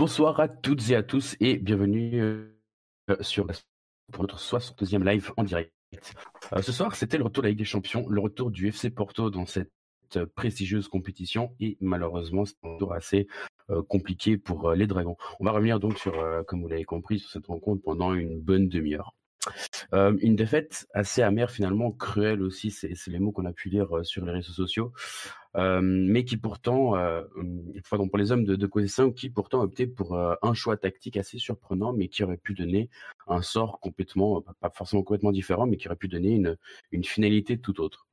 Bonsoir à toutes et à tous et bienvenue euh, sur pour notre 62e live en direct. Euh, ce soir, c'était le retour de la Ligue des Champions, le retour du FC Porto dans cette prestigieuse compétition et malheureusement c'est un retour assez euh, compliqué pour les Dragons. On va revenir donc sur, comme vous l'avez compris, sur cette rencontre pendant une bonne demi-heure. Euh, une défaite assez amère finalement, cruelle aussi, c'est les mots qu'on a pu lire euh, sur les réseaux sociaux, euh, mais qui pourtant, euh, pour les hommes de, de qui pourtant optaient pour un choix tactique assez surprenant, mais qui aurait pu donner un sort complètement, pas forcément complètement différent, mais qui aurait pu donner une finalité tout autre.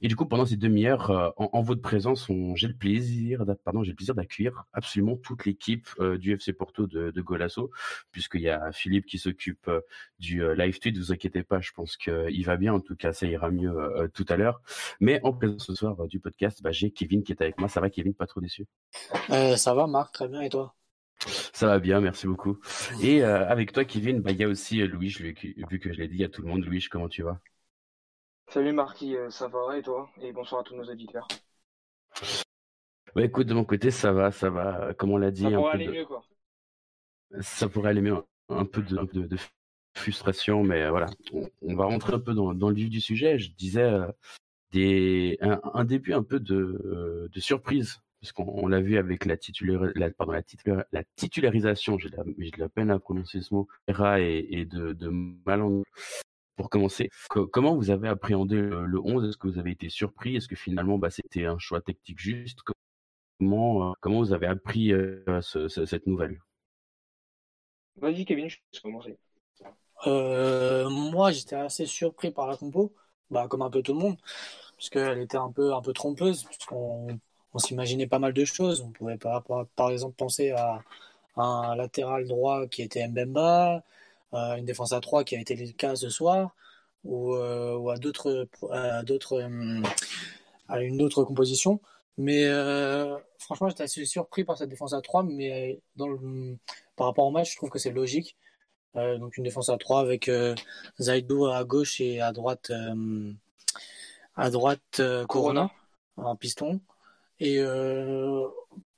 Et du coup, pendant ces demi-heures, euh, en, votre présence, j'ai le plaisir, pardon, j'ai le plaisir d'accueillir absolument toute l'équipe euh, du FC Porto de, de Golasso, puisqu'il y a Philippe qui s'occupe euh, du live tweet. Vous inquiétez pas, je pense qu'il va bien. En tout cas, ça ira mieux tout à l'heure. Mais en présence ce soir du podcast, bah, j'ai Kevin qui est avec moi. Ça va, Kevin? Pas trop déçu? Ça va, Marc Très bien. Et toi? Ça va bien, merci beaucoup. Et avec toi, Kevin, bah, il y a aussi Louis, vu que je l'ai dit à tout le monde. Louis, comment tu vas? Salut Marquis, euh, ça va et toi? Et bonsoir à tous nos auditeurs. Bah écoute, de mon côté, ça va, ça va. Comme on l'a dit. Ça pourrait aller mieux, quoi. Ça pourrait aller mieux. Un peu de, de, frustration, mais euh, voilà. On, va rentrer un peu dans, dans, le vif du sujet. Je disais euh, des, un, début un peu de, de surprise parce qu'on l'a vu avec la, la, pardon, la, la titularisation, j'ai de, la peine à prononcer ce mot, et, et de, de pour commencer, comment vous avez appréhendé le, 11 Est-ce que vous avez été surpris? Est-ce que finalement bah, c'était un choix tactique juste? Comment, euh, comment vous avez appris euh, cette nouvelle? Vas-y Kevin, je vais commencer. Euh, moi j'étais assez surpris par la compo, bah, comme un peu tout le monde, parce qu'elle était un peu, un peu trompeuse, puisqu'on on, s'imaginait pas mal de choses. On pouvait par, par exemple penser à, à un latéral droit qui était Mbemba, une défense à 3 qui a été le cas ce soir, ou, euh, ou à d'autres, à d'autres, euh, à une autre composition. Mais euh, franchement, j'étais assez surpris par cette défense à 3, mais dans le, par rapport au match, je trouve que c'est logique. donc une défense à 3 avec Zaidou à gauche et à droite, à droite Corona, en piston. Et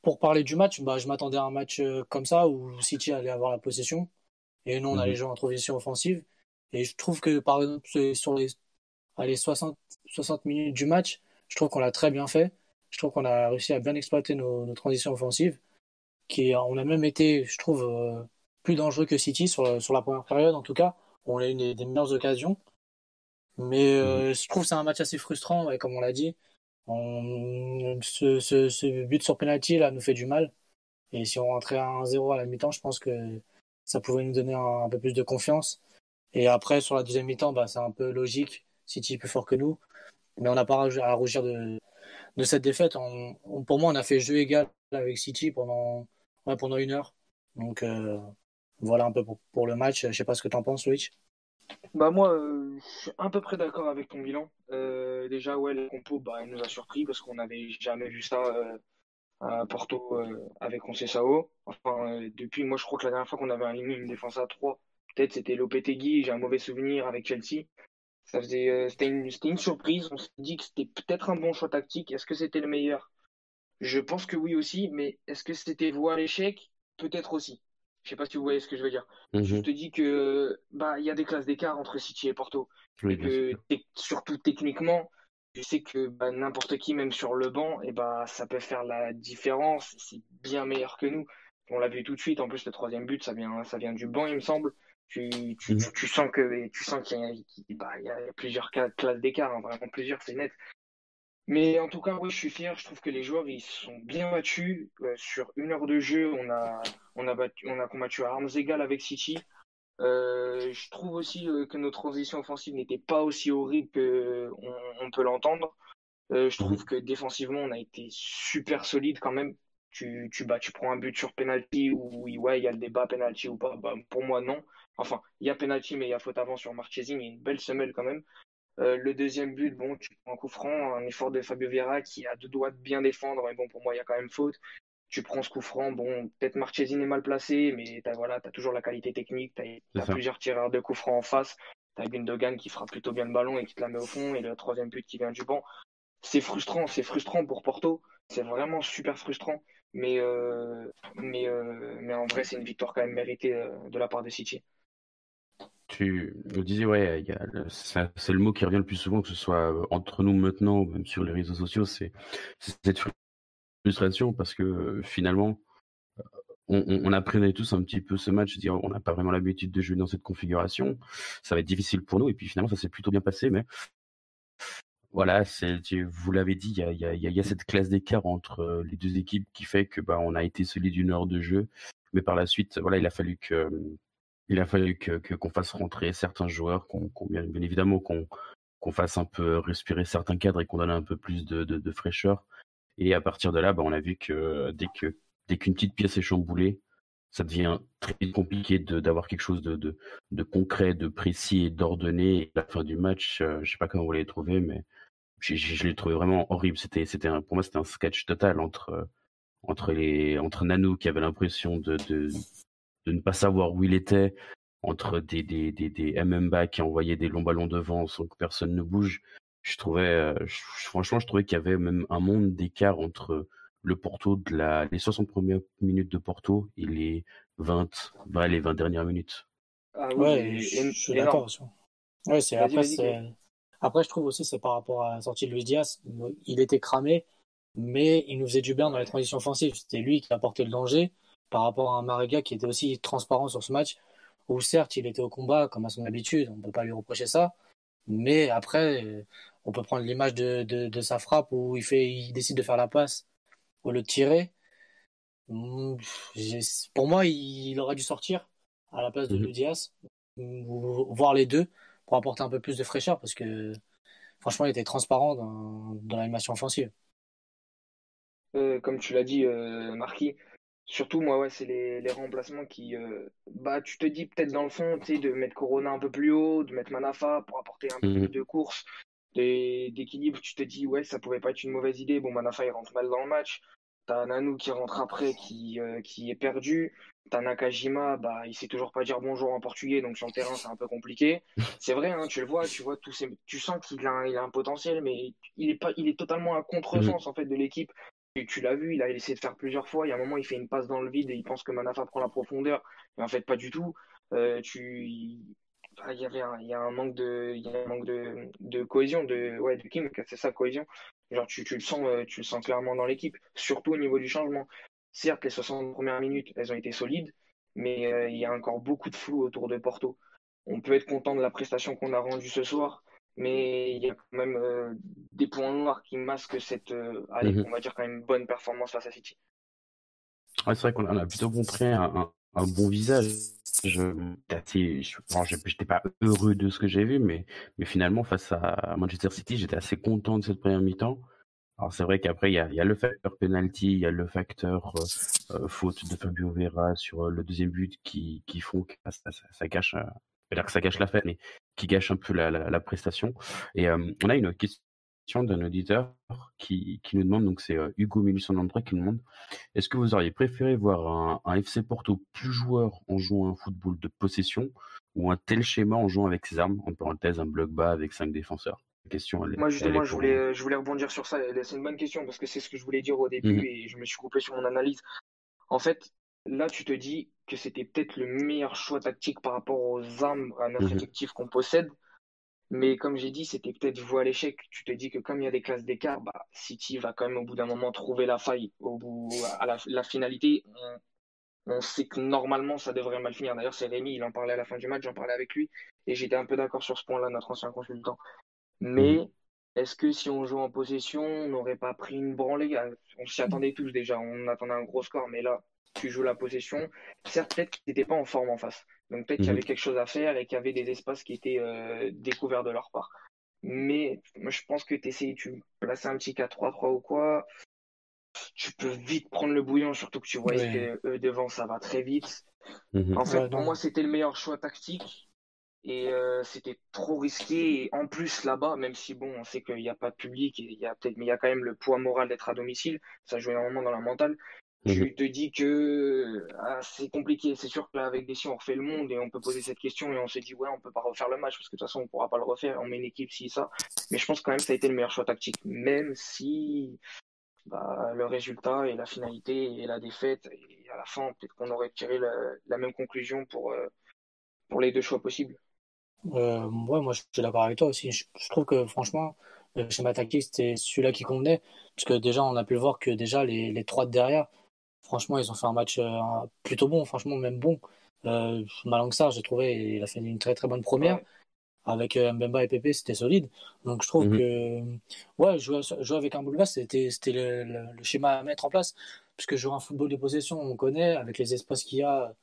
pour parler du match, bah, je m'attendais à un match comme ça où City allait avoir la possession. Et nous, on a les joueurs en transition offensive. Et je trouve que, par exemple, sur les, allez, 60, 60 minutes du match, je trouve qu'on l'a très bien fait. Je trouve qu'on a réussi à bien exploiter nos, nos, transitions offensives. Qui, on a même été, je trouve, euh, plus dangereux que City sur, sur la première période, en tout cas. On a eu des, des meilleures occasions. Mais euh, mhm. je trouve que c'est un match assez frustrant, et comme on l'a dit. On, ce, ce, ce, but sur penalty là nous fait du mal. Et si on rentrait à 1-0 à la mi-temps, je pense que ça pouvait nous donner un, peu plus de confiance. Et après, sur la deuxième mi-temps, bah, c'est un peu logique. City est plus fort que nous. Mais on n'a pas à rougir de, cette défaite. Pour moi, on a fait jeu égal avec City pendant, pendant une heure. Donc euh, voilà un peu pour, le match. Je sais pas ce que tu en penses, Louis. Bah moi, euh, je suis à peu près d'accord avec ton bilan. Euh, déjà, ouais, le compo, bah, il nous a surpris parce qu'on n'avait jamais vu ça à Porto euh, avec Conceição. Enfin, euh, depuis, moi, je crois que la dernière fois qu'on avait aligné une défense à 3, peut-être c'était Lopetegui, j'ai un mauvais souvenir avec Chelsea. Ça faisait, euh, c'était une, une, surprise. On s'est dit que c'était peut-être un bon choix tactique. Est-ce que c'était le meilleur? Je pense que oui aussi, mais est-ce que c'était voir l'échec? Peut-être aussi. Je sais pas si vous voyez ce que je veux dire. Mhm. Je te dis que bah il y a des classes d'écart entre City et Porto. et que surtout techniquement, je sais que bah, n'importe qui, même sur le banc, et bah, ça peut faire la différence. C'est bien meilleur que nous. On l'a vu tout de suite. En plus, le troisième but, ça vient, ça vient du banc, il me semble. Tu, tu, mhm. tu, sens que, tu sens qu'il y, a, bah, il y a plusieurs classes d'écart, hein, vraiment plusieurs, c'est net. Mais en tout cas, oui, je suis fier. Je trouve que les joueurs, ils sont bien battus. Euh, sur une heure de jeu, on a, on a battu, on a combattu à armes égales avec City. Euh, je trouve aussi euh, que nos transitions offensives n'étaient pas aussi horribles que on, peut l'entendre. Euh, je trouve mhm. que défensivement, on a été super solide quand même. Tu, tu, bah, tu prends un but sur penalty ou ouais, il y a le débat penalty ou pas. Bah, pour moi, non. Enfin, il y a penalty, mais il y a faute avant sur Marchesi, mais une belle semelle quand même. Le deuxième but, bon, tu prends un coup franc, un effort de Fabio Vieira qui a deux doigts de bien défendre, mais bon, pour moi, il y a quand même faute tu prends ce coup franc, bon, peut-être Marchesi est mal placé, mais t'as voilà, as toujours la qualité technique, tu as, plusieurs tireurs de coup franc en face, tu as Gundogan qui fera plutôt bien le ballon et qui te la met au fond, et le troisième but qui vient du banc. C'est frustrant, c'est frustrant pour Porto, c'est vraiment super frustrant, Mais, mais, mais en vrai, c'est une victoire quand même méritée de la part de City. Tu me disais, ouais, c'est le mot qui revient le plus souvent, que ce soit entre nous maintenant ou même sur les réseaux sociaux, c'est cette frustration parce que finalement, on, on, apprenait tous un petit peu ce match, dire on n'a pas vraiment l'habitude de jouer dans cette configuration, ça va être difficile pour nous, et puis finalement ça s'est plutôt bien passé, mais voilà, c'est, vous l'avez dit, il y a, cette classe d'écart entre les deux équipes qui fait que bah, on a été solide d'une heure de jeu, mais par la suite, voilà, il a fallu que il a fallu que qu'on fasse rentrer certains joueurs, qu'on, bien, évidemment qu'on qu'on fasse un peu respirer certains cadres et qu'on donne un peu plus de, de fraîcheur. Et à partir de là, bah, on a vu que dès que dès qu'une petite pièce est chamboulée, ça devient très compliqué d'avoir quelque chose de, concret, de précis et d'ordonné. La fin du match, euh, je sais pas comment vous l'avez trouvé, mais je l'ai trouvé vraiment horrible. C'était, pour moi, c'était un sketch total entre entre les entre Nanou qui avait l'impression de, de de ne pas savoir où il était, entre des des des, des qui envoyaient des longs ballons devant sans que personne ne bouge. Je trouvais, euh, franchement, je trouvais qu'il y avait même un monde d'écart entre le Porto de la, les 60 premières minutes de Porto et les 20, les 20 dernières minutes. Ah ouais, je, suis d'accord. Ouais, c'est après, après, je trouve aussi c'est par rapport à la sortie de Luis Diaz. Il était cramé, mais il nous faisait du bien dans les transitions offensives. C'était lui qui apportait le danger par rapport à un Mariga qui était aussi transparent sur ce match. Où certes, il était au combat comme à son habitude, on ne peut pas lui reprocher ça. Mais après, on peut prendre l'image de, de, de, sa frappe où il, fait, il décide de faire la passe ou le tirer. Hmm, pour moi, il aurait dû sortir à la place de mmh. Diaz, voir les deux pour apporter un peu plus de fraîcheur parce que franchement, il était transparent dans, dans l'animation offensive. Euh, comme tu l'as dit, euh, Marquis, surtout moi, ouais, c'est les, les, remplacements qui. Euh, bah, tu te dis peut-être dans le fond, tu sais, de mettre Corona un peu plus haut, de mettre Manafa pour apporter un peu mmh. plus de course, d'équilibre. Tu te dis, ouais, ça pouvait pas être une mauvaise idée. Bon, Manafa, il rentre mal dans le match. T'as Nanou qui rentre après, qui, euh, qui est perdu. T'as Nakajima, bah, il sait toujours pas dire bonjour en portugais, donc sur le terrain, c'est un peu compliqué. C'est vrai, hein, tu le vois, tu vois tous ces... tu sens qu'il a, il a un potentiel, mais il est pas, il est totalement à contresens, mm. en fait, de l'équipe. Tu, tu l'as vu, il a essayé de faire plusieurs fois. Il y a un moment, il fait une passe dans le vide et il pense que Manafa prend la profondeur. Mais en fait, pas du tout. Euh, tu, ah, il y avait un, il y a un manque de, il y a un manque de, de cohésion, de, ouais, de Kim, c'est ça, cohésion. Genre, tu, tu le sens, euh, tu le sens clairement dans l'équipe, surtout au niveau du changement. Certes, les 60 premières minutes, elles ont été solides, mais euh, il y a encore beaucoup de flou autour de Porto. On peut être content de la prestation qu'on a rendue ce soir, mais il y a quand même euh, des points noirs qui masquent cette, allez, mhm. on va dire quand même bonne performance face à City. c'est vrai qu'on a plutôt montré un, un bon visage. Je j'étais pas heureux de ce que j'ai vu, mais, mais finalement, face à Manchester City, j'étais assez content de cette première mi-temps. Alors c'est vrai qu'après, il y a, y a, le facteur penalty, il y a le facteur euh, euh, faute de Fabio Vera sur euh, le deuxième but qui, qui font que ça, ça, ça gâche, euh, que ça gâche la fête, mais qui gâche un peu la, la prestation. Et on a une question d'un auditeur qui, qui, nous demande, donc c'est euh, Hugo 1893 qui nous demande, est-ce que vous auriez préféré voir un, un, FC Porto plus joueur en jouant un football de possession ou un tel schéma en jouant avec ses armes, en parenthèse un bloc bas avec cinq défenseurs? Question, Moi justement, je, voulais, je voulais rebondir sur ça, c'est une bonne question parce que c'est ce que je voulais dire au début mmh et je me suis coupé sur mon analyse. En fait, là tu te dis que c'était peut-être le meilleur choix tactique par rapport aux armes, à notre mmh effectif qu'on possède. Mais comme j'ai dit, c'était peut-être voie à l'échec. Tu te dis que comme il y a des classes d'écart, bah, City va quand même au bout d'un moment trouver la faille. Au bout, à la, finalité, on, sait que normalement ça devrait mal finir. D'ailleurs, c'est Rémi, il en parlait à la fin du match, j'en parlais avec lui, et j'étais un peu d'accord sur ce point-là, notre ancien consultant. Mais mhm. est-ce que si on joue en possession, on n'aurait pas pris une branlée? On s'y attendait tous déjà, on attendait un gros score, mais là, tu joues la possession. Certes, peut-être qu'ils n'étaient pas en forme en face. Donc peut-être qu'il y avait mhm. quelque chose à faire et qu'il y avait des espaces qui étaient euh, découverts de leur part. Mais moi, je pense que tu essayes, tu places un petit 4-3-3 ou quoi, tu peux vite prendre le bouillon, surtout que tu vois que eux devant, ça va très vite. Mhm. En fait, pour moi, c'était le meilleur choix tactique. Et euh, c'était trop risqué. Et en plus, là-bas, même si bon, on sait qu'il n'y a pas de public, il y a peut-être, mais il y a quand même le poids moral d'être à domicile. Ça joue énormément dans la mentale tu mhm. te dis que ah, c'est compliqué. C'est sûr qu'avec des si on refait le monde et on peut poser cette question et on se dit ouais on peut pas refaire le match parce que de toute façon on pourra pas le refaire. On met une équipe si ça. Mais je pense quand même que ça a été le meilleur choix tactique, même si bah, le résultat et la finalité et la défaite. Et à la fin, peut-être qu'on aurait tiré la, même conclusion pour, euh, pour les deux choix possibles. Euh, ouais, moi je suis d'accord avec toi aussi. Je, trouve que franchement, le schéma tactique c'était celui-là qui convenait. Parce que déjà, on a pu voir que déjà les, les trois de derrière, franchement, ils ont fait un match euh, plutôt bon, franchement, même bon. Euh, ça j'ai trouvé, il a fait une très très bonne première avec euh, Mbemba et Pepe, c'était solide. Donc je trouve mhm. que ouais, jouer, jouer avec un boule c'était c'était le, le, schéma à mettre en place. Puisque jouer un football de possession, on connaît avec les espaces qu'il y a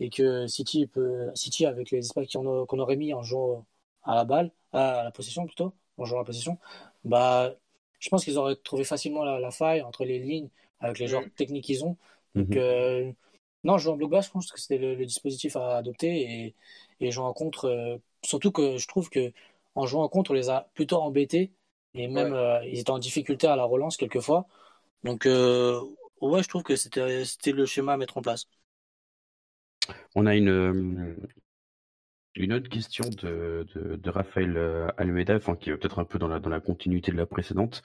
et que City peut City avec les espaces qu'on aurait mis en jouant à la balle, à la possession plutôt, en jouant à la possession, bah je pense qu'ils auraient trouvé facilement la, faille entre les lignes avec les joueurs mhm. techniques qu'ils ont. Donc mhm. euh, non, jouer en bloc bas, je pense que c'était le, dispositif à adopter et, et jouer en contre. Euh, surtout que je trouve que en jouant en contre, on les a plutôt embêtés et même euh, ils étaient en difficulté à la relance quelquefois. Donc euh, ouais, je trouve que c'était c'était le schéma à mettre en place. On a une une autre question de, de, Raphaël Almeida, enfin, qui est peut-être un peu dans la, dans la continuité de la précédente.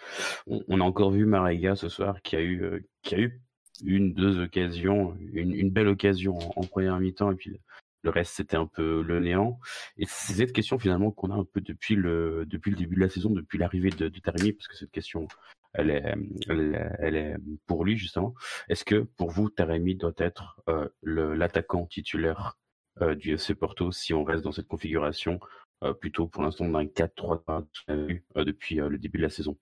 On, a encore vu Marega ce soir qui a eu, qui a eu une, deux occasions, une, belle occasion en, première mi-temps, et puis le reste c'était un peu le néant. Et c'est cette question finalement qu'on a un peu depuis le depuis le début de la saison, depuis l'arrivée de, Taremi, parce que cette question elle est elle, est pour lui justement. Est-ce que pour vous Taremi doit être euh, l'attaquant titulaire euh, du FC Porto si on reste dans cette configuration euh, plutôt pour l'instant d'un 4-3 euh, depuis le début de la saison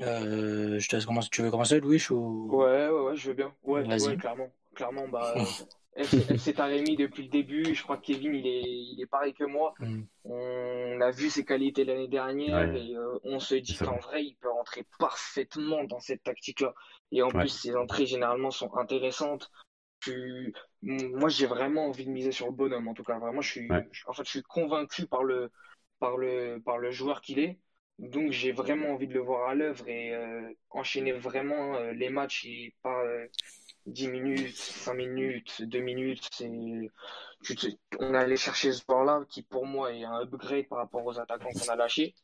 euh, je te laisse commencer. Tu veux commencer, Louis ou... Ouais, ouais, ouais, je veux bien. Ouais, ouais clairement. Clairement, bah, FC Taremi depuis le début. Je crois que Kevin, il est, il est pareil que moi. Mm. On a vu ses qualités l'année dernière et euh, on se dit qu'en vrai, il peut rentrer parfaitement dans cette tactique-là. Et en plus, ses entrées généralement sont intéressantes. Tu... Moi, j'ai vraiment envie de miser sur le bonhomme. En tout cas, vraiment, je suis, en fait, je suis convaincu par le, par le, par le joueur qu'il est. Donc j'ai vraiment envie de le voir à l'œuvre et euh, enchaîner vraiment euh, les matchs et pas 10 euh, minutes, 5 minutes, 2 minutes. C'est... On est allé chercher ce joueur-là qui pour moi est un upgrade par rapport aux attaquants qu'on a lâchés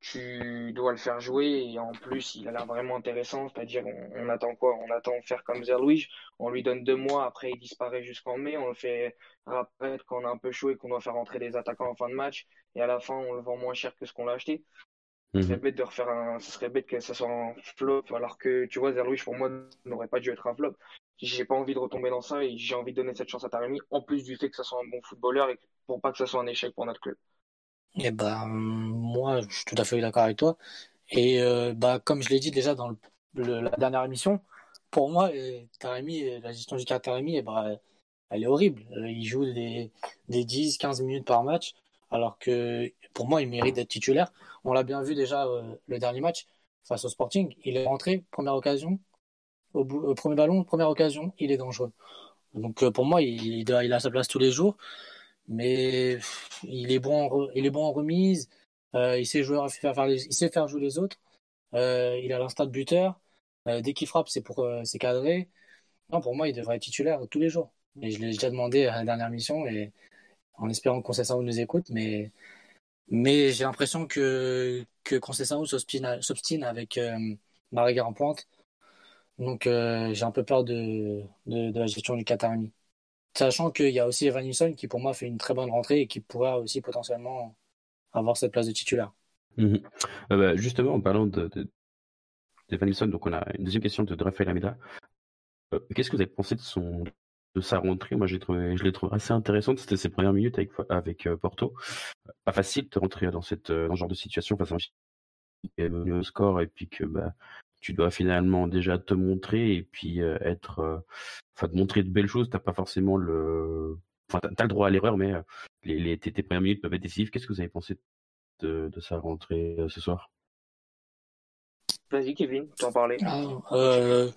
tu dois le faire jouer et en plus il a l'air vraiment intéressant, c'est-à-dire on, attend quoi? On attend faire comme Zerlouis, on lui donne deux mois, après il disparaît jusqu'en mai, on le fait rapparaître quand on a un peu chaud et qu'on doit faire rentrer des attaquants en fin de match et à la fin on le vend moins cher que ce qu'on l'a acheté. Ce serait mhm. bête de refaire un, ce serait bête que ça soit un flop alors que tu vois Zerlouis pour moi n'aurait pas dû être un flop. J'ai pas envie de retomber dans ça et j'ai envie de donner cette chance à Taremi en plus du fait que ça soit un bon footballeur et pour pas que ça soit un échec pour notre club. Eh ben, moi, je suis tout à fait d'accord avec toi. Et euh, bah, comme je l'ai dit déjà dans le, la dernière émission, pour moi, Taremi, la gestion du cas Taremi, eh ben, elle est horrible. Euh, il joue des, des 10, 15 minutes par match, alors que pour moi, il mérite d'être titulaire. On l'a bien vu déjà euh, le dernier match face au Sporting. Il est rentré, première occasion, au, bout, premier ballon, première occasion, il est dangereux. Donc pour moi, il, il a sa place tous les jours mais il est bon en, il est bon en remise. Euh, il sait jouer, faire, faire jouer les autres. Euh, il a l'instinct de buteur. Euh, dès qu'il frappe, c'est pour c'est cadré. Non, pour moi, il devrait être titulaire tous les jours. Et je l'ai déjà demandé à la dernière mission et en espérant que Concessao nous écoute, mais mais j'ai l'impression que que Concessao s'obstine avec euh, en pointe. Donc j'ai un peu peur de, de, la gestion du Qatarani. Sachant qu'il y a aussi Evan Nilsson qui pour moi fait une très bonne rentrée et qui pourra aussi potentiellement avoir cette place de titulaire. Mhm. Euh, bah, justement, en parlant de, Nilsson, donc on a une deuxième question de, Rafael Amida. Euh, qu'est-ce que vous avez pensé de son de sa rentrée? Moi, je l'ai trouvé, assez intéressante. C'était ses premières minutes avec avec euh, Porto. Pas facile de rentrer dans cette dans ce genre de situation face à un qui est venu au score et puis que bah tu dois finalement déjà te montrer et puis euh, être, euh, enfin, te montrer de belles choses. T'as pas forcément le, enfin, t'as, le droit à l'erreur, mais euh, les, les tes, premières minutes peuvent être décisives. Qu'est-ce que vous avez pensé de, de sa rentrée ce soir? Vas-y, Kevin, tu en parlais. Ah, euh,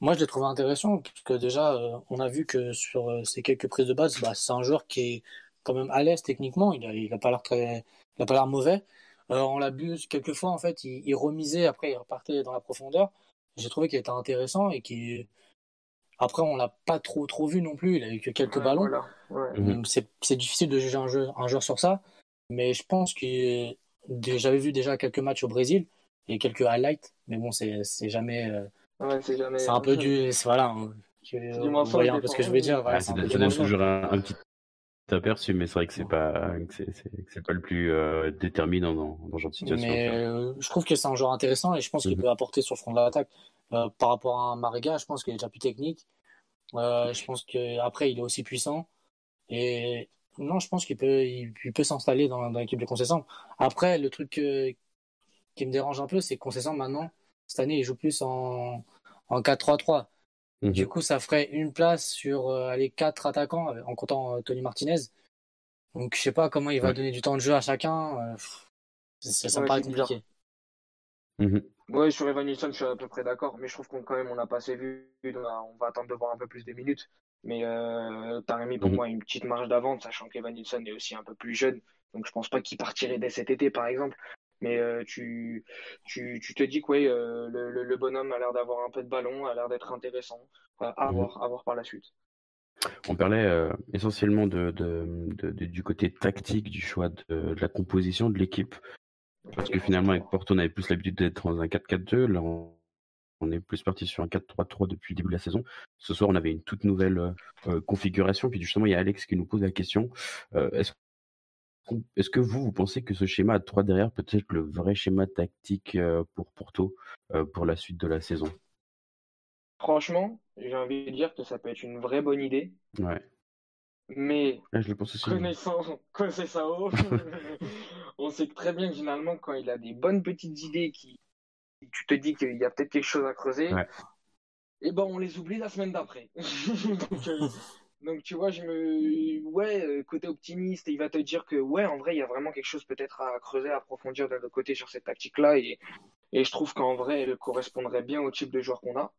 moi, je l'ai trouvé intéressant, puisque déjà, on a vu que sur ces quelques prises de base, bah, c'est un joueur qui est quand même à l'aise techniquement. Il a, il a pas l'air très, il a pas l'air mauvais. Euh, on l'a vu quelques fois, en fait, il, remisait, après il repartait dans la profondeur. J'ai trouvé qu'il était intéressant et qui après on l'a pas trop trop vu non plus, il a eu que quelques ballons. Mhm. C'est difficile de juger un, jeu, un joueur sur ça, mais je pense que j'avais vu déjà quelques matchs au Brésil et quelques highlights, mais bon, c'est jamais. Ouais, c'est jamais. C'est un peu du. Voilà. Hein. Vous voyez un peu ce que je veux dire. ça, donne toujours un, petit aperçu, mais c'est vrai que c'est pas c'est pas le plus euh, déterminant dans, dans ce genre de situation. Mais euh, je trouve que c'est un joueur intéressant et je pense qu'il mhm. peut apporter sur le front de l'attaque. Euh, par rapport à un Mariga, je pense qu'il est déjà plus technique. je pense que après il est aussi puissant et non, je pense qu'il peut il, peut s'installer dans, dans l'équipe de Concessant. Après, le truc qui me dérange un peu, c'est que Concessant maintenant cette année il joue plus en en 4-3-3. Du mhm. coup, ça ferait une place sur euh, les quatre attaquants en comptant euh, Tony Martinez. Donc, je sais pas comment il va donner du temps de jeu à chacun. Euh, ça, me paraît compliqué. Mhm. Oui, sur Evan Nilsson, je suis à peu près d'accord, mais je trouve qu'on quand même on n'a pas assez vu. On va attendre de voir un peu plus des minutes. Mais euh, Taremi, pour mhm. moi, une petite marge d'avance, sachant qu'Evan Nilsson est aussi un peu plus jeune. Donc, je pense pas qu'il partirait dès cet été, par exemple. Mais euh, tu, tu, tu, te dis que euh, le, le, bonhomme a l'air d'avoir un peu de ballon, a l'air d'être intéressant. à, mhm. voir, à voir par la suite. On parlait euh, essentiellement de, de, de, du côté tactique du choix de, la composition de l'équipe. Parce que finalement, avec Porto, on avait plus l'habitude d'être dans un 4-4-2. Là, on, est plus parti sur un 4-3-3 depuis le début de la saison. Ce soir, on avait une toute nouvelle configuration. Puis justement, il y a Alex qui nous pose la question. Est-ce est-ce que vous, vous pensez que ce schéma à 3 derrière peut être le vrai schéma tactique pour Porto pour la suite de la saison? Franchement, j'ai envie de dire que ça peut être une vraie bonne idée. Ouais. Mais je le pense aussi. connaissant Sao, on sait très bien que généralement quand il a des bonnes petites idées qui tu te dis qu'il y a peut-être quelque chose à creuser, et eh ben on les oublie la semaine d'après. Euh, donc tu vois, je me ouais, euh, côté optimiste, il va te dire que ouais, en vrai, il y a vraiment quelque chose peut-être à creuser, à approfondir de l'autre côté sur cette tactique-là et, et je trouve qu'en vrai, elle correspondrait bien au type de joueur qu'on a.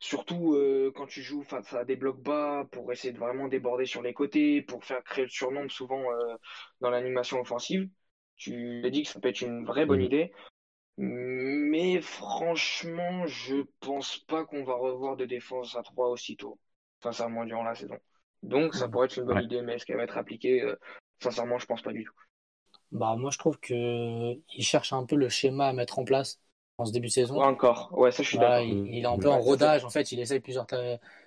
Surtout euh, quand tu joues face à des blocs bas pour essayer de vraiment déborder sur les côtés, pour faire créer le surnombre souvent euh, dans l'animation offensive. Tu as dit que ça peut être une vraie bonne idée. Mais franchement, je pense pas qu'on va revoir de défense à 3 aussitôt sincèrement, durant la saison. Donc, ça pourrait être une bonne idée, mais est-ce qu'elle va être appliquée euh, Sincèrement, je pense pas du tout. Bah, moi, je trouve qu'il cherche un peu le schéma à mettre en place en ce début de saison. encore, ouais, ça je suis d'accord. Il, est un peu en rodage, en fait, il essaye plusieurs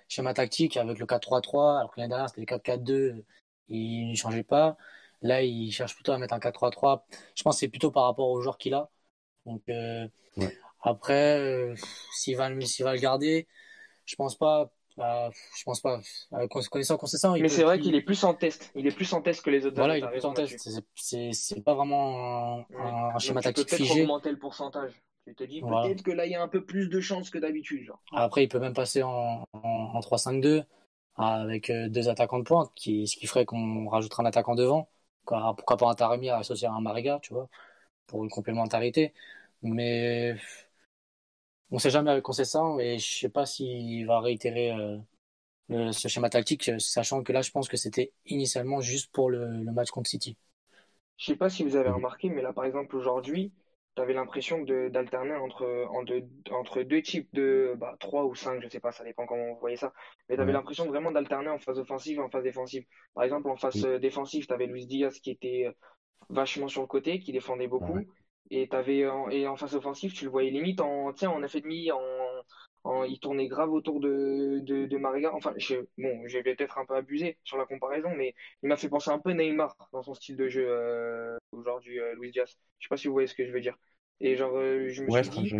schémas tactiques avec le 4-3-3, alors que l'année dernière c'était le 4-4-2, il ne changeait pas. Là, il cherche plutôt à mettre un 4-3-3. Je pense que c'est plutôt par rapport aux joueurs qu'il a. Donc, euh, après, euh, s'il va, va le garder, je pense pas bah, je pense pas. Euh, connaissant Concessant, mais c'est vrai qu'il est plus en test. Il est plus en test que les autres. Voilà, il est plus en test. C'est pas vraiment un, un schéma tactique figé. Tu peux augmenter le pourcentage. Tu te dis peut-être que là il y a un peu plus de chance que d'habitude. Après, il peut même passer en, en, 3-5-2 avec euh, deux attaquants de pointe, qui, ce qui ferait qu'on rajoutera un attaquant devant. Pourquoi pas un Taremi associé à un Mariga, tu vois, pour une complémentarité. Mais on sait jamais avec Concessant et je sais pas s'il va réitérer euh, ce schéma tactique, sachant que là, je pense que c'était initialement juste pour le, match contre City. Je sais pas si vous avez remarqué, mais là, par exemple, aujourd'hui, tu avais l'impression d'alterner entre, entre deux types de bah, 3 ou 5, je sais pas, ça dépend comment vous voyez ça. Mais tu avais l'impression vraiment d'alterner en phase offensive et en phase défensive. Par exemple, en phase euh, défensive, tu avais Luis Diaz qui était euh, vachement sur le côté, qui défendait beaucoup. Et t'avais en, et en phase offensive, tu le voyais limite en tiens en effet demi, en, en il tournait grave autour de de, de Mariga. Enfin, je, bon, j'ai peut-être un peu abusé sur la comparaison, mais il m'a fait penser un peu Neymar dans son style de jeu euh, aujourd'hui, euh, Luis Diaz. Je sais pas si vous voyez ce que je veux dire. Et genre, euh, je me suis dit.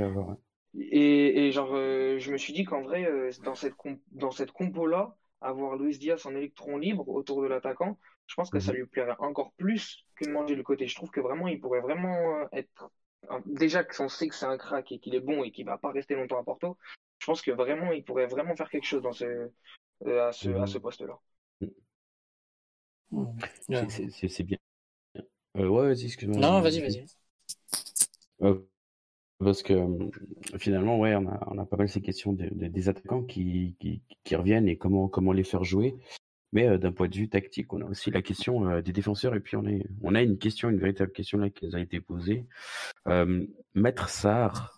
Et, et genre, euh, je me suis dit qu'en vrai, dans cette dans cette compo là, avoir Luis Diaz en électron libre autour de l'attaquant, je pense que ça mhm. lui plairait encore plus que de manger le côté. Je trouve que vraiment, il pourrait vraiment euh, être. Déjà qu'on sait que c'est un crack et qu'il est bon et qu'il va pas rester longtemps à Porto, je pense que vraiment, il pourrait vraiment faire quelque chose dans ce, euh, à ce, à ce poste-là. C'est bien. Euh, ouais, vas-y, excuse-moi. Non, vas-y, vas-y. Parce que finalement, ouais, on a, on a pas mal ces questions des attaquants qui, qui, qui, reviennent et comment, comment les faire jouer. Mais euh, d'un point de vue tactique, on a aussi la question euh, des défenseurs et puis on, est, on a une question, une véritable question là qui a été posée. Euh, mettre Sarr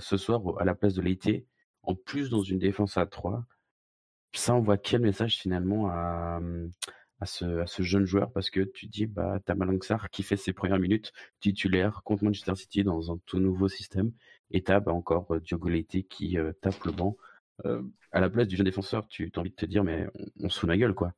ce soir à la place de Leitier, en plus dans une défense à 3, ça envoie quel message finalement à, à ce, à ce jeune joueur parce que tu dis, bah, t'as Malang qui fait ses premières minutes titulaire contre Manchester City dans un tout nouveau système et t'as bah, encore Diogo Leite qui tape le banc. à la place du jeune défenseur, tu as envie de te dire, mais on, on se fout la gueule, quoi.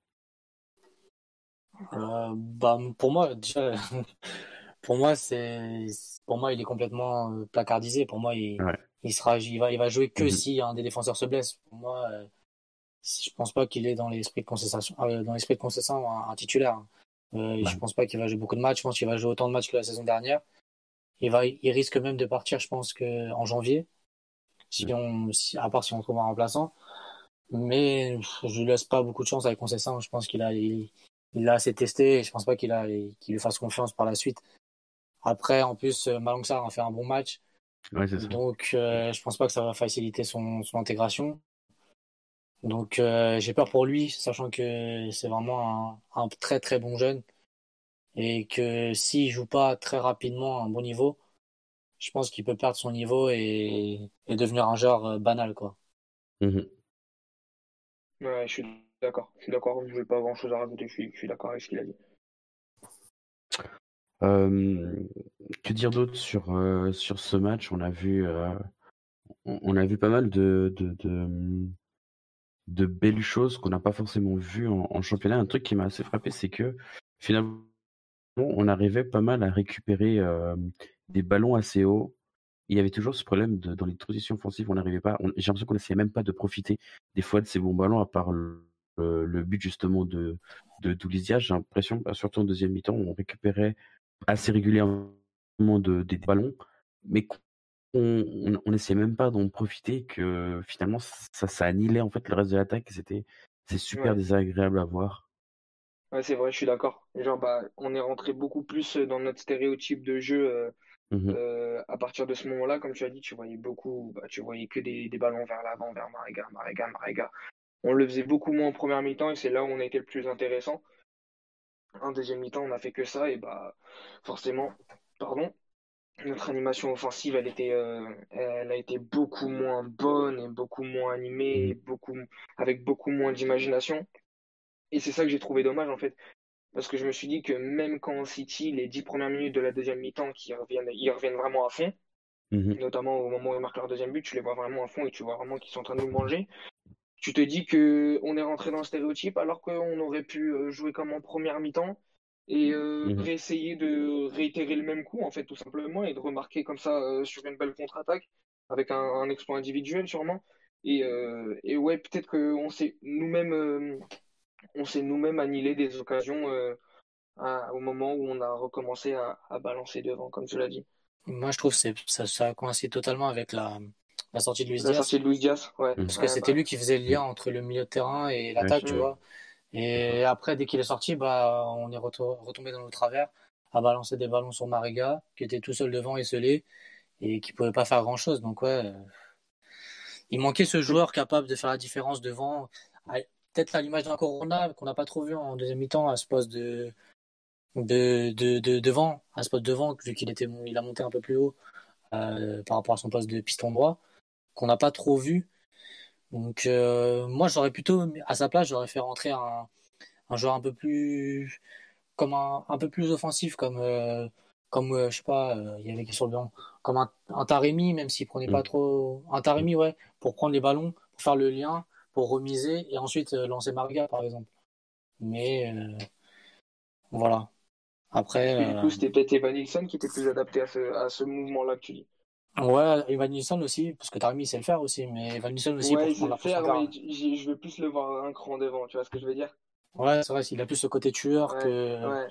bah, pour moi, déjà, pour moi, c'est, pour moi, il est complètement placardisé. Pour moi, il, il sera, il va, il va jouer que mmh si un des défenseurs se blesse. Pour moi, euh, je pense pas qu'il est dans l'esprit de concession, euh, dans l'esprit de concession un, titulaire. Euh, Je pense pas qu'il va jouer beaucoup de matchs. Je pense qu'il va jouer autant de matchs que la saison dernière. Il va, il risque même de partir, je pense que en janvier, si mmh. on, si, à part si on trouve un remplaçant. Mais je lui laisse pas beaucoup de chance avec Concession. Je pense qu'il a, il, il a assez testé. Et je pense pas qu'il a, qu'il lui fasse confiance par la suite. Après, en plus, Malangsar a fait un bon match. Donc, euh, je pense pas que ça va faciliter son, son intégration. Donc, euh, j'ai peur pour lui, sachant que c'est vraiment un, un, très très bon jeune et que s'il joue pas très rapidement à un bon niveau, je pense qu'il peut perdre son niveau et, et devenir un joueur euh, banal, quoi. Mmh ouais, je suis d'accord. Je suis d'accord. Je n'ai pas grand chose à rajouter. Je suis, d'accord avec ce qu'il a dit. que dire d'autre sur, sur ce match? On a vu, on a vu pas mal de de de, de belles choses qu'on n'a pas forcément vues en championnat. Un truc qui m'a assez frappé, c'est que finalement, on arrivait pas mal à récupérer, des ballons assez hauts. Il y avait toujours ce problème dans les transitions offensives, on n'arrivait pas j'ai l'impression qu'on n'essayait même pas de profiter des fois de ces bons ballons à part le but justement de de J'ai l'impression, surtout en deuxième mi-temps, on récupérait assez régulièrement de, des ballons, mais on, on, essayait même pas d'en profiter, que finalement ça, ça annihilait en fait le reste de l'attaque. C'était c'est super désagréable à voir. Ouais, c'est vrai, je suis d'accord. Genre, bah, on est rentré beaucoup plus dans notre stéréotype de jeu euh, mmh euh, à partir de ce moment-là. Comme tu as dit, tu voyais beaucoup, bah, tu voyais que des, des ballons vers l'avant, vers Marega, Marega, Marega. On le faisait beaucoup moins en première mi-temps et c'est là où on était le plus intéressant. En deuxième mi-temps, on a fait que ça et bah forcément, pardon, notre animation offensive, elle était, euh, elle a été beaucoup moins bonne et beaucoup moins animée, beaucoup avec beaucoup moins d'imagination. Et c'est ça que j'ai trouvé dommage en fait, parce que je me suis dit que même quand City, les dix premières minutes de la deuxième mi-temps, qui reviennent, ils reviennent vraiment à fond, mmh notamment au moment où ils marquent leur deuxième but, tu les vois vraiment à fond et tu vois vraiment qu'ils sont en train de nous manger. Tu te dis que on est rentré dans le stéréotype alors qu'on aurait pu euh, jouer comme en première mi-temps et euh, mhm. essayer de réitérer le même coup en fait tout simplement et de remarquer comme ça euh, sur une belle contre-attaque avec un, exploit individuel sûrement et, euh, et ouais peut-être que on s'est nous-mêmes on s'est nous-mêmes annihilé des occasions au moment où on a recommencé à, à balancer devant comme tu l'as dit moi je trouve que ça, ça coïncide totalement avec la la sortie de Luis Diaz. La sortie de Luis Diaz, ouais. Parce que c'était lui qui faisait le lien entre le milieu de terrain et l'attaque, tu vois. Et après, dès qu'il est sorti, bah, on est retombé dans le travers, à balancer des ballons sur Mariga, qui était tout seul devant, esselé, et qui pouvait pas faire grand chose. Donc, ouais. Il manquait ce joueur capable de faire la différence devant. Ah, peut-être à l'image d'un Corona, qu'on n'a pas trop vu en deuxième mi-temps, à ce poste de, de, de, de devant, à ce poste devant, vu qu'il était, il a monté un peu plus haut euh, par rapport à son poste de piston droit qu'on n'a pas trop vu. Donc euh, moi j'aurais plutôt à sa place j'aurais fait rentrer un, un joueur un peu plus comme un, un peu plus offensif comme euh, comme euh, je sais pas il y avait qui sur le banc comme un, un Taremi même s'il prenait pas mm. trop un Taremi ouais pour prendre les ballons pour faire le lien pour remiser et ensuite lancer Marga par exemple. Mais voilà. Après du coup c'était peut-être Evan Nilsson qui était plus adapté à ce, à ce mouvement là que tu dis Ouais, Evan Nilsson aussi, parce que Taremi sait le faire aussi, mais Evan Nilsson aussi ouais, pour le faire, mais je veux plus le voir un cran devant, tu vois ce que je veux dire? Ouais, c'est vrai, il a plus ce côté tueur que. Ouais.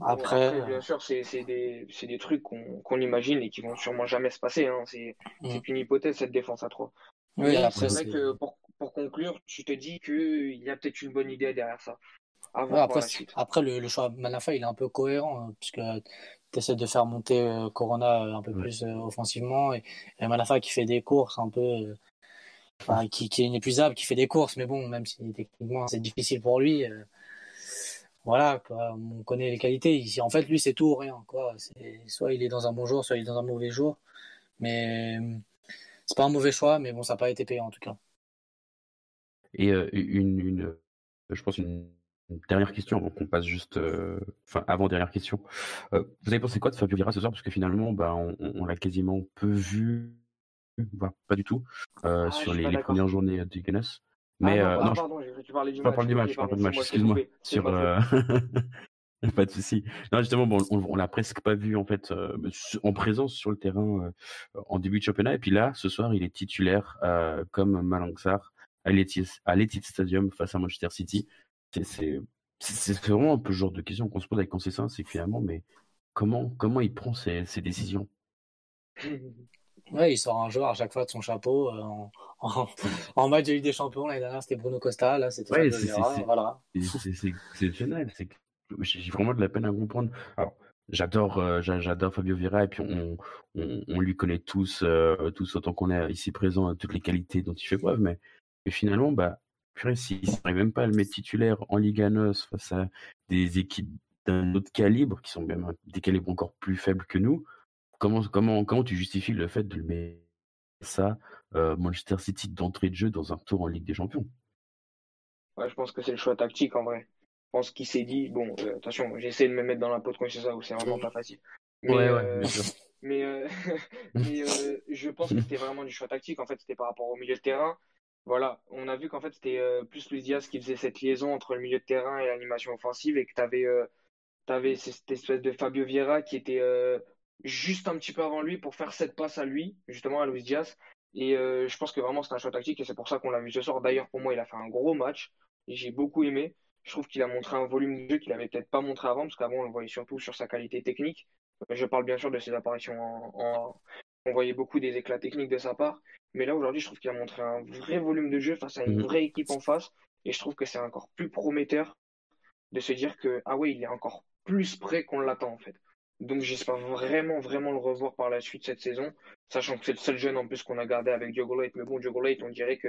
Après, bien sûr, c'est des, des, trucs qu'on imagine et qui vont sûrement jamais se passer. Hein. C'est mm. une hypothèse, cette défense à 3. Oui, c'est vrai que pour, pour, conclure, tu te dis qu'il y a peut-être une bonne idée derrière ça. après, après le, le, choix de Manafa, il est un peu cohérent, hein, puisque tu essaies de faire monter euh, Corona euh, un peu plus euh, offensivement. Et, et Manafa qui fait des courses un peu enfin, qui, qui, est inépuisable qui fait des courses. Mais bon même si techniquement c'est difficile pour lui voilà quoi, on connaît les qualités. En fait lui c'est tout ou rien quoi. Soit il est dans un bon jour soit il est dans un mauvais jour. Mais c'est pas un mauvais choix mais bon ça n'a pas été payant en tout cas. Et une, une je pense, une, dernière question avant qu'on passe juste. Enfin, avant dernière question. vous avez pensé quoi de Fabio Vieira ce soir? Parce que finalement, bah, on, l'a quasiment peu vu, pas du tout, ah, sur les, premières journées de Guinness. Mais ah, non, pardon, tu parlais du match. Parle du match, parle du match, excuse-moi. Sur, Pas de souci. Non, justement, bon, on, l'a presque pas vu en fait euh, en présence sur le terrain euh, en début de championnat. Et puis là, ce soir, il est titulaire euh, comme Malangsar à l'Etihad Stadium face à Manchester City. C'est vraiment un peu le genre de question qu'on se pose avec Concessin, c'est finalement, mais comment comment il prend ses, ses décisions? Ouais, il sort un joueur à chaque fois de son chapeau. en, en, match de Ligue des Champions, l'année dernière, c'était Bruno Costa, là, c'était ouais, C'est exceptionnel. C'est j'ai vraiment de la peine à comprendre. Alors, j'adore, euh, j'adore Fabio Vieira et puis on, on, lui connaît tous, euh, tous autant qu'on est ici présent, toutes les qualités dont il fait preuve, mais, finalement, bah, s'il n'arrive même pas à le mettre titulaire en Liga NOS face à des équipes d'un autre calibre, qui sont même des calibres encore plus faibles que nous, comment, comment, comment tu justifies le fait de le mettre ça, euh, Manchester City d'entrée de jeu dans un tour en Ligue des Champions? Ouais, je pense que c'est le choix tactique en vrai. Je pense qu'il s'est dit, bon, euh, attention, j'essaie de me mettre dans la peau de ça où c'est vraiment pas facile. Mais, ouais, euh, mais, euh, mais je pense que c'était vraiment du choix tactique. En fait, c'était par rapport au milieu de terrain. Voilà, on a vu qu'en fait, c'était plus Luis Diaz qui faisait cette liaison entre le milieu de terrain et l'animation offensive et que tu avais, avais, cette espèce de Fabio Vieira qui était juste un petit peu avant lui pour faire cette passe à lui, justement à Luis Diaz. Et je pense que vraiment c'est un choix tactique et c'est pour ça qu'on l'a vu ce soir. D'ailleurs, pour moi, il a fait un gros match. J'ai beaucoup aimé. Je trouve qu'il a montré un volume de jeu qu'il n'avait peut-être pas montré avant, parce qu'avant, on le voyait surtout sur sa qualité technique. Je parle bien sûr de ses apparitions en, On voyait beaucoup des éclats techniques de sa part. Mais là, aujourd'hui, je trouve qu'il a montré un vrai volume de jeu face à une mhm. vraie équipe en face. Et je trouve que c'est encore plus prometteur de se dire que, ah ouais, il est encore plus prêt qu'on l'attend, en fait. Donc j'espère vraiment, vraiment le revoir par la suite cette saison, sachant que c'est le seul jeune en plus qu'on a gardé avec Diogo Leite. Mais bon, Diogo Leite, on dirait que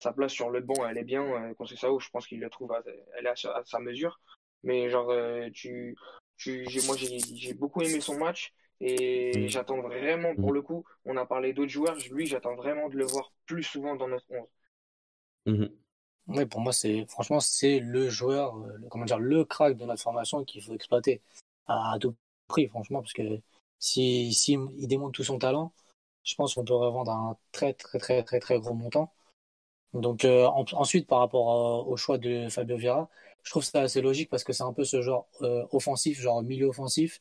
sa place sur le banc, elle est bien. Euh, ça je pense qu'il le trouve, à, elle est à, sa mesure. Mais genre, euh, tu, tu, moi, j'ai beaucoup aimé son match et mm. j'attends vraiment, pour mm. le coup, on a parlé d'autres joueurs, lui, j'attends vraiment de le voir plus souvent dans notre 11. Mm-hmm. Oui, pour moi, c'est franchement, c'est le joueur, euh, le, comment dire, le crack de notre formation qu'il faut exploiter à, tout prix, franchement, parce que si, si il démontre tout son talent, je pense qu'on peut revendre un très, très, très, très, très gros montant. Donc euh, ensuite, par rapport au choix de Fabio Vieira, je trouve ça assez logique parce que c'est un peu ce genre euh, offensif, genre milieu offensif.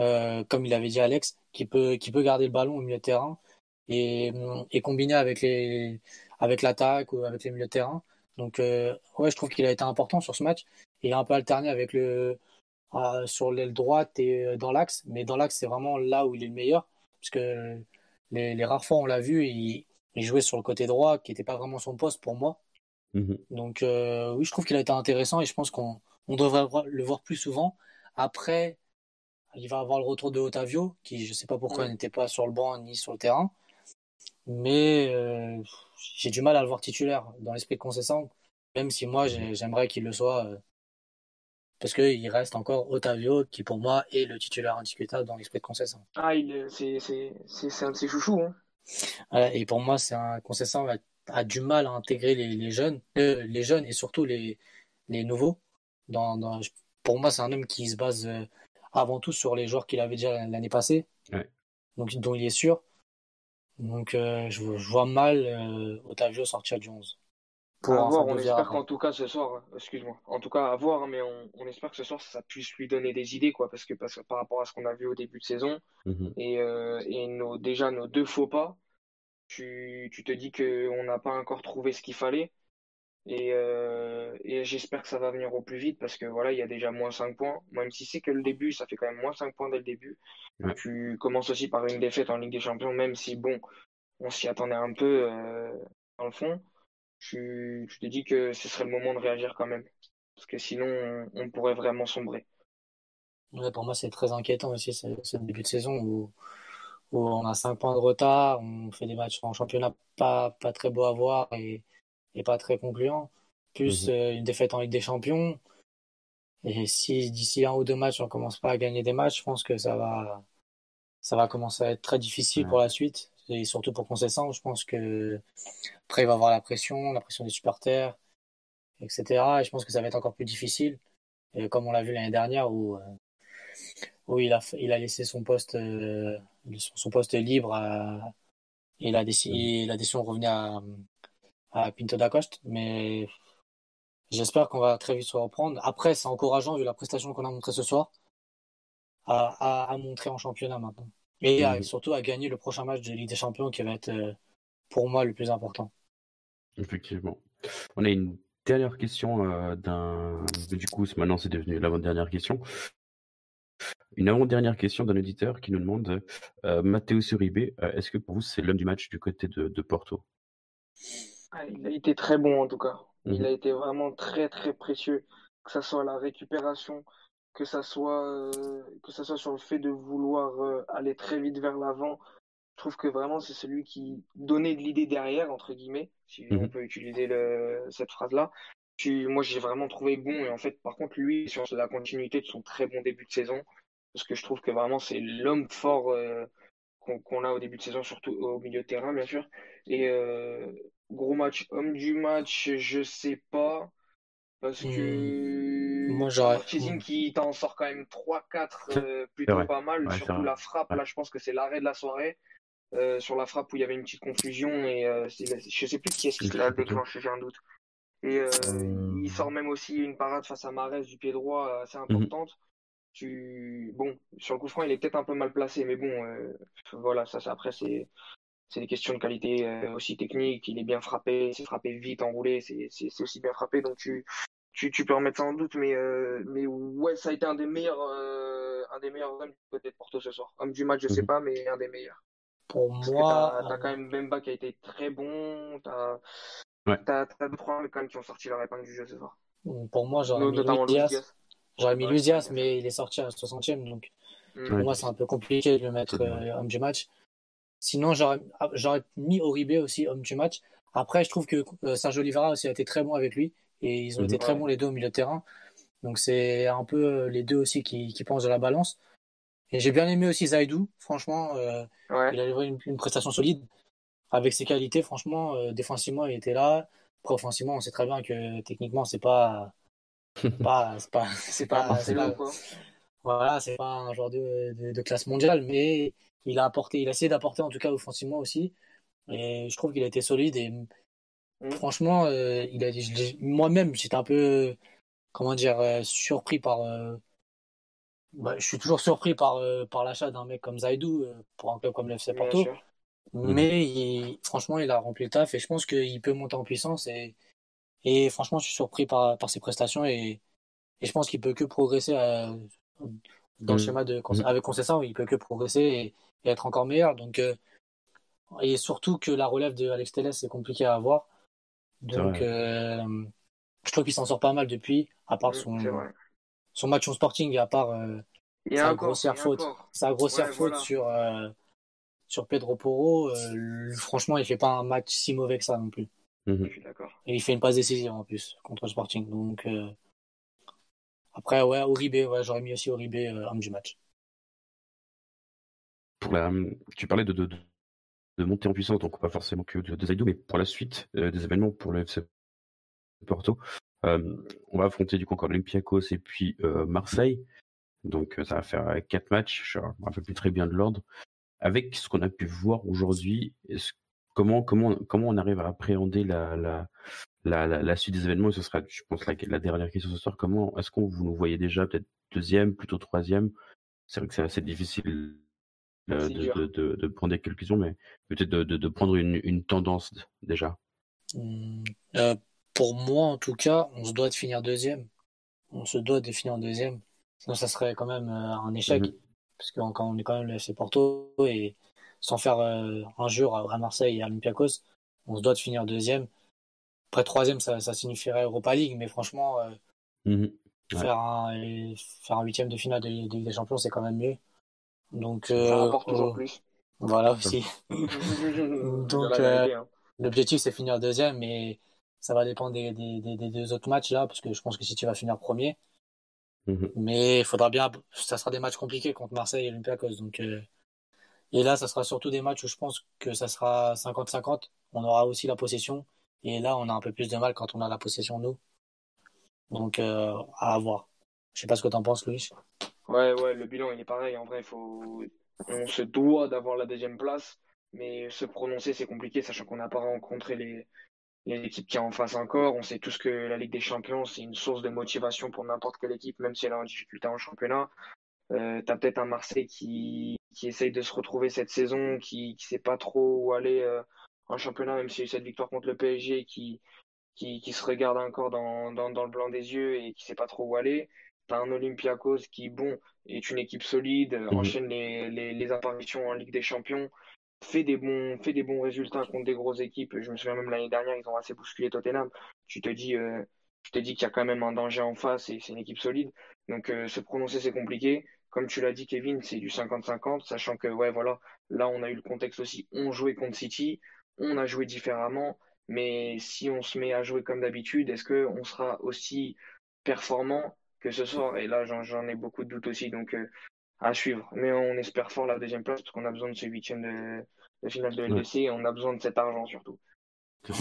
Euh, comme il avait dit Alex, qui peut, qui peut garder le ballon au milieu de terrain et, et combiner avec les avec l'attaque ou avec les milieux de terrain. Donc ouais, je trouve qu'il a été important sur ce match et un peu alterné avec le sur l'aile droite et dans l'axe. Mais dans l'axe, c'est vraiment là où il est le meilleur parce que les, les rares fois on l'a vu, il il jouait sur le côté droit, qui n'était pas vraiment son poste pour moi. Mhm. Donc euh, oui, je trouve qu'il a été intéressant et je pense qu'on devrait le voir plus souvent. Après, il va avoir le retour de Otavio, qui je ne sais pas pourquoi n'était pas sur le banc ni sur le terrain. Mais euh, j'ai du mal à le voir titulaire dans l'esprit de Concessant, même si moi j'aimerais qu'il le soit. Euh, parce qu'il reste encore Otavio, qui pour moi est le titulaire indiscutable dans l'esprit de Concessant. Ah, c'est un de ses chouchous. Hein et pour moi, c'est un Concessant a, a, du mal à intégrer les, jeunes, euh, les jeunes et surtout les, les nouveaux. Dans, pour moi, c'est un homme qui se base euh, avant tout sur les joueurs qu'il avait déjà l'année passée, donc dont il est sûr. Donc euh, je, vois mal Otavio sortir du 11. Pour voir, on espère qu'en tout cas ce soir, excuse-moi, en tout cas à voir, mais on, espère que ce soir ça puisse lui donner des idées, quoi, parce que, parce que par rapport à ce qu'on a vu au début de saison mhm. et, euh, et nos, déjà nos deux faux pas, tu, tu te dis qu'on n'a pas encore trouvé ce qu'il fallait. Et, euh, et j'espère que ça va venir au plus vite parce que voilà, il y a déjà moins 5 points. Même si c'est que le début, ça fait quand même moins 5 points dès le début. Tu commences aussi par une défaite en Ligue des Champions, même si bon, on s'y attendait un peu euh, dans le fond tu, te dis que ce serait le moment de réagir quand même. Parce que sinon, on, pourrait vraiment sombrer. pour moi, c'est très inquiétant aussi ce, début de saison où, on a 5 points de retard, on fait des matchs en championnat pas, pas très beaux à voir et, pas très concluants, plus mhm. euh, une défaite en Ligue des Champions. Et si d'ici un ou deux matchs, on commence pas à gagner des matchs, je pense que ça va, ça va commencer à être très difficile pour la suite et surtout pour Concessant, je pense que après il va avoir la pression, la pression des supporters etc. Et je pense que ça va être encore plus difficile. Et comme on l'a vu l'année dernière où, euh, où il, a, il a laissé son poste, euh, son poste libre à, et la décision, la décision revenait à, à Pinto da Costa. Mais j'espère qu'on va très vite se reprendre. Après, c'est encourageant vu la prestation qu'on a montrée ce soir à, à, à montrer en championnat maintenant. Et Mhm. surtout à gagner le prochain match de Ligue des Champions qui va être euh, pour moi le plus important. Effectivement. On a une dernière question euh, d'un. Du coup, maintenant c'est devenu l'avant-dernière question. Une avant-dernière question d'un auditeur qui nous demande euh, Matteo Uribe, euh, est-ce que pour vous c'est l'homme du match du côté de, de Porto? Ah, il a été très bon en tout cas. Il Mhm. a été vraiment très très précieux, que ça soit la récupération, que ça soit euh, que ça soit sur le fait de vouloir euh, aller très vite vers l'avant. Je trouve que vraiment c'est celui qui donnait de l'idée derrière entre guillemets, si on Mhm. peut utiliser le, cette phrase-là. Tu, moi j'ai vraiment trouvé bon et en fait par contre lui sur la continuité de son très bon début de saison, parce que je trouve que vraiment c'est l'homme fort euh, qu'on a au début de saison, surtout au milieu de terrain bien sûr. Et euh, gros match, homme du match, je sais pas. Parce Hmm. que Moi, j'aurais- Marchesine qui t'en sort quand même 3-4 euh, plutôt vrai. pas mal. Ouais, Surtout la frappe, Ouais. là je pense que c'est l'arrêt de la soirée. Euh, sur la frappe où il y avait une petite confusion et euh, je sais plus qui est-ce qui l'a déclenché, j'ai un doute. Et il sort même aussi une parade face à Marès du pied droit assez importante. Tu bon sur le coup franc il est peut-être un peu mal placé mais bon euh, voilà ça, ça après c'est c'est des questions de qualité euh, aussi technique. Il est bien frappé, c'est frappé vite, enroulé, c'est c'est c'est aussi bien frappé. Donc tu tu tu peux remettre ça en doute, mais euh, mais ouais, ça a été un des meilleurs euh, un des meilleurs hommes du côté de Porto ce soir. Homme du match, je sais Mhm. pas, mais un des meilleurs. Pour Parce que moi, t'as t'as quand même Bemba qui a été très bon. T'as Ouais. t'as t'as deux trois mecs quand même qui ont sorti leur épingle du jeu ce soir. pour moi, j'aurais mis Notamment Luis Luis Diaz. Diaz. J'aurais mis bien mais il est sorti à la 60e, donc pour moi, c'est un peu compliqué de le mettre euh, homme du match. Sinon, j'aurais ah, j'aurais mis Oribe aussi homme du match. Après, je trouve que euh, Sergio Oliveira aussi a été très bon avec lui et ils ont Mhm. été très Ouais. bons les deux au milieu de terrain. Donc c'est un peu euh, les deux aussi qui, qui pensent de la balance. Et j'ai bien aimé aussi Zaidou. Franchement, euh, Ouais. il a livré une, une prestation solide avec ses qualités. Franchement, euh, défensivement, il était là. Après, offensivement, on sait très bien que techniquement, c'est pas, pas, c'est pas, c'est Pas c'est Marcelo, pas, quoi. voilà, c'est pas un joueur de, de, de classe mondiale, mais il a apporté, il a essayé d'apporter en tout cas offensivement aussi. Et je trouve qu'il a été solide et Mm. franchement, euh, il a, moi-même, j'étais un peu, comment dire, euh, surpris par. euh, bah, je suis toujours surpris par, par l'achat d'un mec comme Zaidou pour un club comme l'FC Porto. Mais il- franchement, il a rempli le taf et je pense qu'il peut monter en puissance. Et, et franchement, je suis surpris par, par ses prestations et, et je pense qu'il peut que progresser euh, dans le Mhm. schéma de Mhm. avec Conceição, il peut que progresser et, et être encore meilleur. Donc, euh, et surtout que la relève de Alex Telles c'est compliqué à avoir. Donc, euh, je trouve qu'il s'en sort pas mal depuis, à part Mm, son, son match en Sporting et à part euh, sa encore, grossière faute. sa grossière Ouais, faute voilà. sur, euh, sur Pedro Porro. euh, franchement, il fait pas un match si mauvais que ça non plus. Je suis d'accord. Et il fait une passe décisive en plus contre le Sporting. Donc, euh, après, ouais, Uribe, ouais, j'aurais mis aussi Uribe euh, homme du match. Pour la, tu parlais de, de, de, de montée en puissance, donc pas forcément que de, de Zaidou, mais pour la suite euh, des événements pour le FC Porto, euh, on va affronter du coup encore l'Olympiakos et puis euh, Marseille. Donc ça va faire quatre matchs, je me rappelle plus très bien de l'ordre. Avec ce qu'on a pu voir aujourd'hui, est-ce- comment, comment, comment on arrive à appréhender la, la, la, la, la suite des événements? Et Ce sera, je pense, la, la dernière question ce soir. Comment est-ce qu'on vous nous voyez déjà peut-être deuxième, plutôt troisième? C'est vrai que c'est assez difficile euh, de, de, de, de prendre des conclusions, mais peut-être de, prendre une, une tendance déjà. Hum, euh, pour moi, en tout cas, on se doit de finir deuxième. On se doit de finir deuxième. Sinon, ça serait quand même euh, un échec. Mhm. Parce que quand on est quand même le FC Porto et sans faire euh, injure à, à Marseille et à Olympiakos, on se doit de finir deuxième. Après, troisième, ça, ça signifierait Europa League, mais franchement, euh, Mhm. Ouais. faire, un, et faire un huitième de finale de, de Ligue des Champions, c'est quand même mieux. Donc, Ça euh, rapporte toujours oh, plus. voilà aussi. Donc, euh, L'objectif, c'est finir deuxième, mais ça va dépendre des, des, des, des deux autres matchs là, parce que je pense que si tu vas finir premier, Mhm. mais il faudra bien, ça sera des matchs compliqués contre Marseille et Olympiakos. Donc, euh, et là, ça sera surtout des matchs où je pense que ça sera 50-50. On aura aussi la possession, et là, on a un peu plus de mal quand on a la possession nous. Donc, à avoir. Je sais pas ce que tu en penses, Louis. Ouais, ouais, le bilan, il est pareil. En vrai, faut... on se doit d'avoir la deuxième place, mais se prononcer, c'est compliqué, sachant qu'on n'a pas rencontré les, équipes qui en face encore. On sait tous que la Ligue des Champions, c'est une source de motivation pour n'importe quelle équipe, même si elle est en difficulté en championnat. Euh, tu as peut-être un Marseille qui, qui essaye de se retrouver cette saison, qui ne sait pas trop où aller euh, en championnat, même s'il y a eu cette victoire contre le PSG, qui, qui, qui se regarde encore dans, dans, dans, le blanc des yeux et qui sait pas trop où aller. Tu as un Olympiakos qui, bon, est une équipe solide, mhm. enchaîne les, les, les, apparitions en Ligue des Champions, fait des bons, fait des bons résultats contre des grosses équipes. Je me souviens même l'année dernière, ils ont assez bousculé Tottenham. Tu te dis, euh, tu te dis qu'il y a quand même un danger en face et c'est une équipe solide. Donc euh, se prononcer c'est compliqué. Comme tu l'as dit, Kevin, c'est du 50-50, sachant que ouais voilà, là on a eu le contexte aussi. On jouait contre City, on a joué différemment, mais si on se met à jouer comme d'habitude, est-ce que on sera aussi performant que ce soir? Et là, j'en ai beaucoup de doutes aussi. Donc euh, à suivre. Mais on espère fort la deuxième place parce qu'on a besoin de ce huitième de, de finale de LDC et on a besoin de cet argent surtout.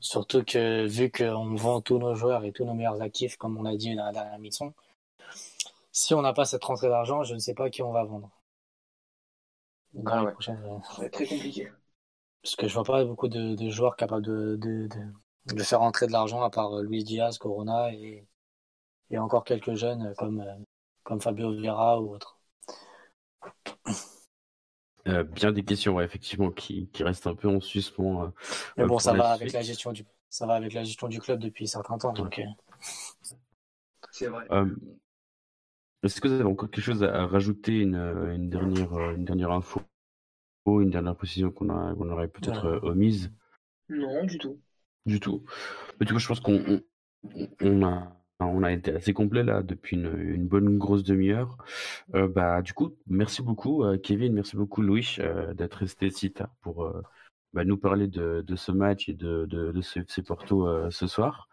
surtout que vu qu'on vend tous nos joueurs et tous nos meilleurs actifs, comme on a dit dans la dernière mission, si on n'a pas cette rentrée d'argent, je ne sais pas qui on va vendre. Ah ouais. Ça va être très compliqué. Parce que je vois pas beaucoup de, de joueurs capables de, de, de, de faire rentrer de l'argent à part euh, Luis Diaz, Corona et, et encore quelques jeunes comme euh, comme Fabio Vieira ou autre. Euh, bien des questions, effectivement, qui, qui, restent un peu en suspens. Euh, Mais bon, ça va avec la gestion du, ça va avec la gestion du club depuis certains temps. Donc, euh. c'est vrai. Est-ce que vous avez encore quelque chose à rajouter, une, une dernière, une dernière info, une dernière précision qu'on aurait peut-être omise? Non, du tout. Du tout. Mais du coup, je pense qu'on on a on a été assez complet là depuis une, bonne grosse demi-heure. Euh, bah du coup, merci beaucoup euh, Kevin, merci beaucoup Louis euh, d'être resté si tard pour bah, nous parler de, ce match et de, de, ce FC Porto ce soir.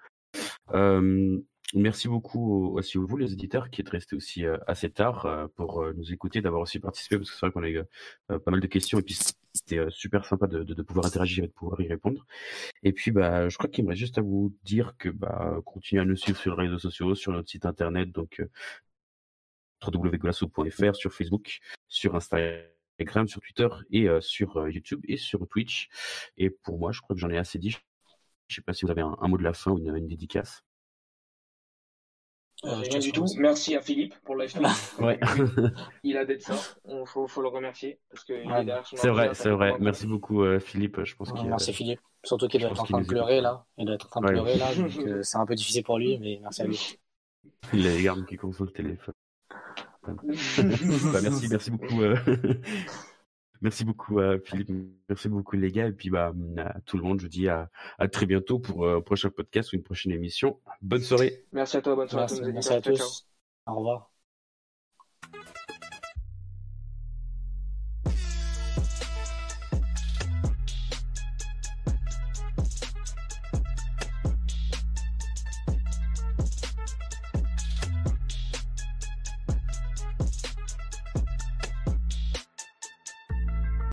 Merci beaucoup aussi vous, les éditeurs, qui êtes restés aussi assez tard pour nous écouter, d'avoir aussi participé, parce que c'est vrai qu'on a eu pas mal de questions, et puis c'était super sympa de, de, pouvoir interagir et de pouvoir y répondre. Et puis, bah, je crois qu'il me reste juste à vous dire que bah, continuez à nous suivre sur les réseaux sociaux, sur notre site internet, donc www.golasso.fr, sur Facebook, sur Instagram, sur Twitter et sur YouTube et sur Twitch. Et pour moi, je crois que j'en ai assez dit. Je sais pas si vous avez un, mot de la fin ou une dédicace. Euh, rien du tout. Merci à Philippe pour la ouais. Il a d'être ça. Il faut, faut, le remercier. parce que C'est vrai, c'est vrai. Merci beaucoup, euh, Philippe. Je pense merci, Philippe. Surtout qu'il doit être en train de pleurer, là. Il doit être en train de pleurer, là. Euh, c'est un peu difficile pour lui, mais merci à lui. Il a les gardes qui consultent le téléphone. bah, merci, merci beaucoup. Merci beaucoup à Philippe, merci beaucoup les gars, et puis bah, à tout le monde, je vous dis à, à très bientôt pour un prochain podcast ou une prochaine émission. Bonne soirée. Merci à toi, bonne soirée merci, à tous. Au revoir.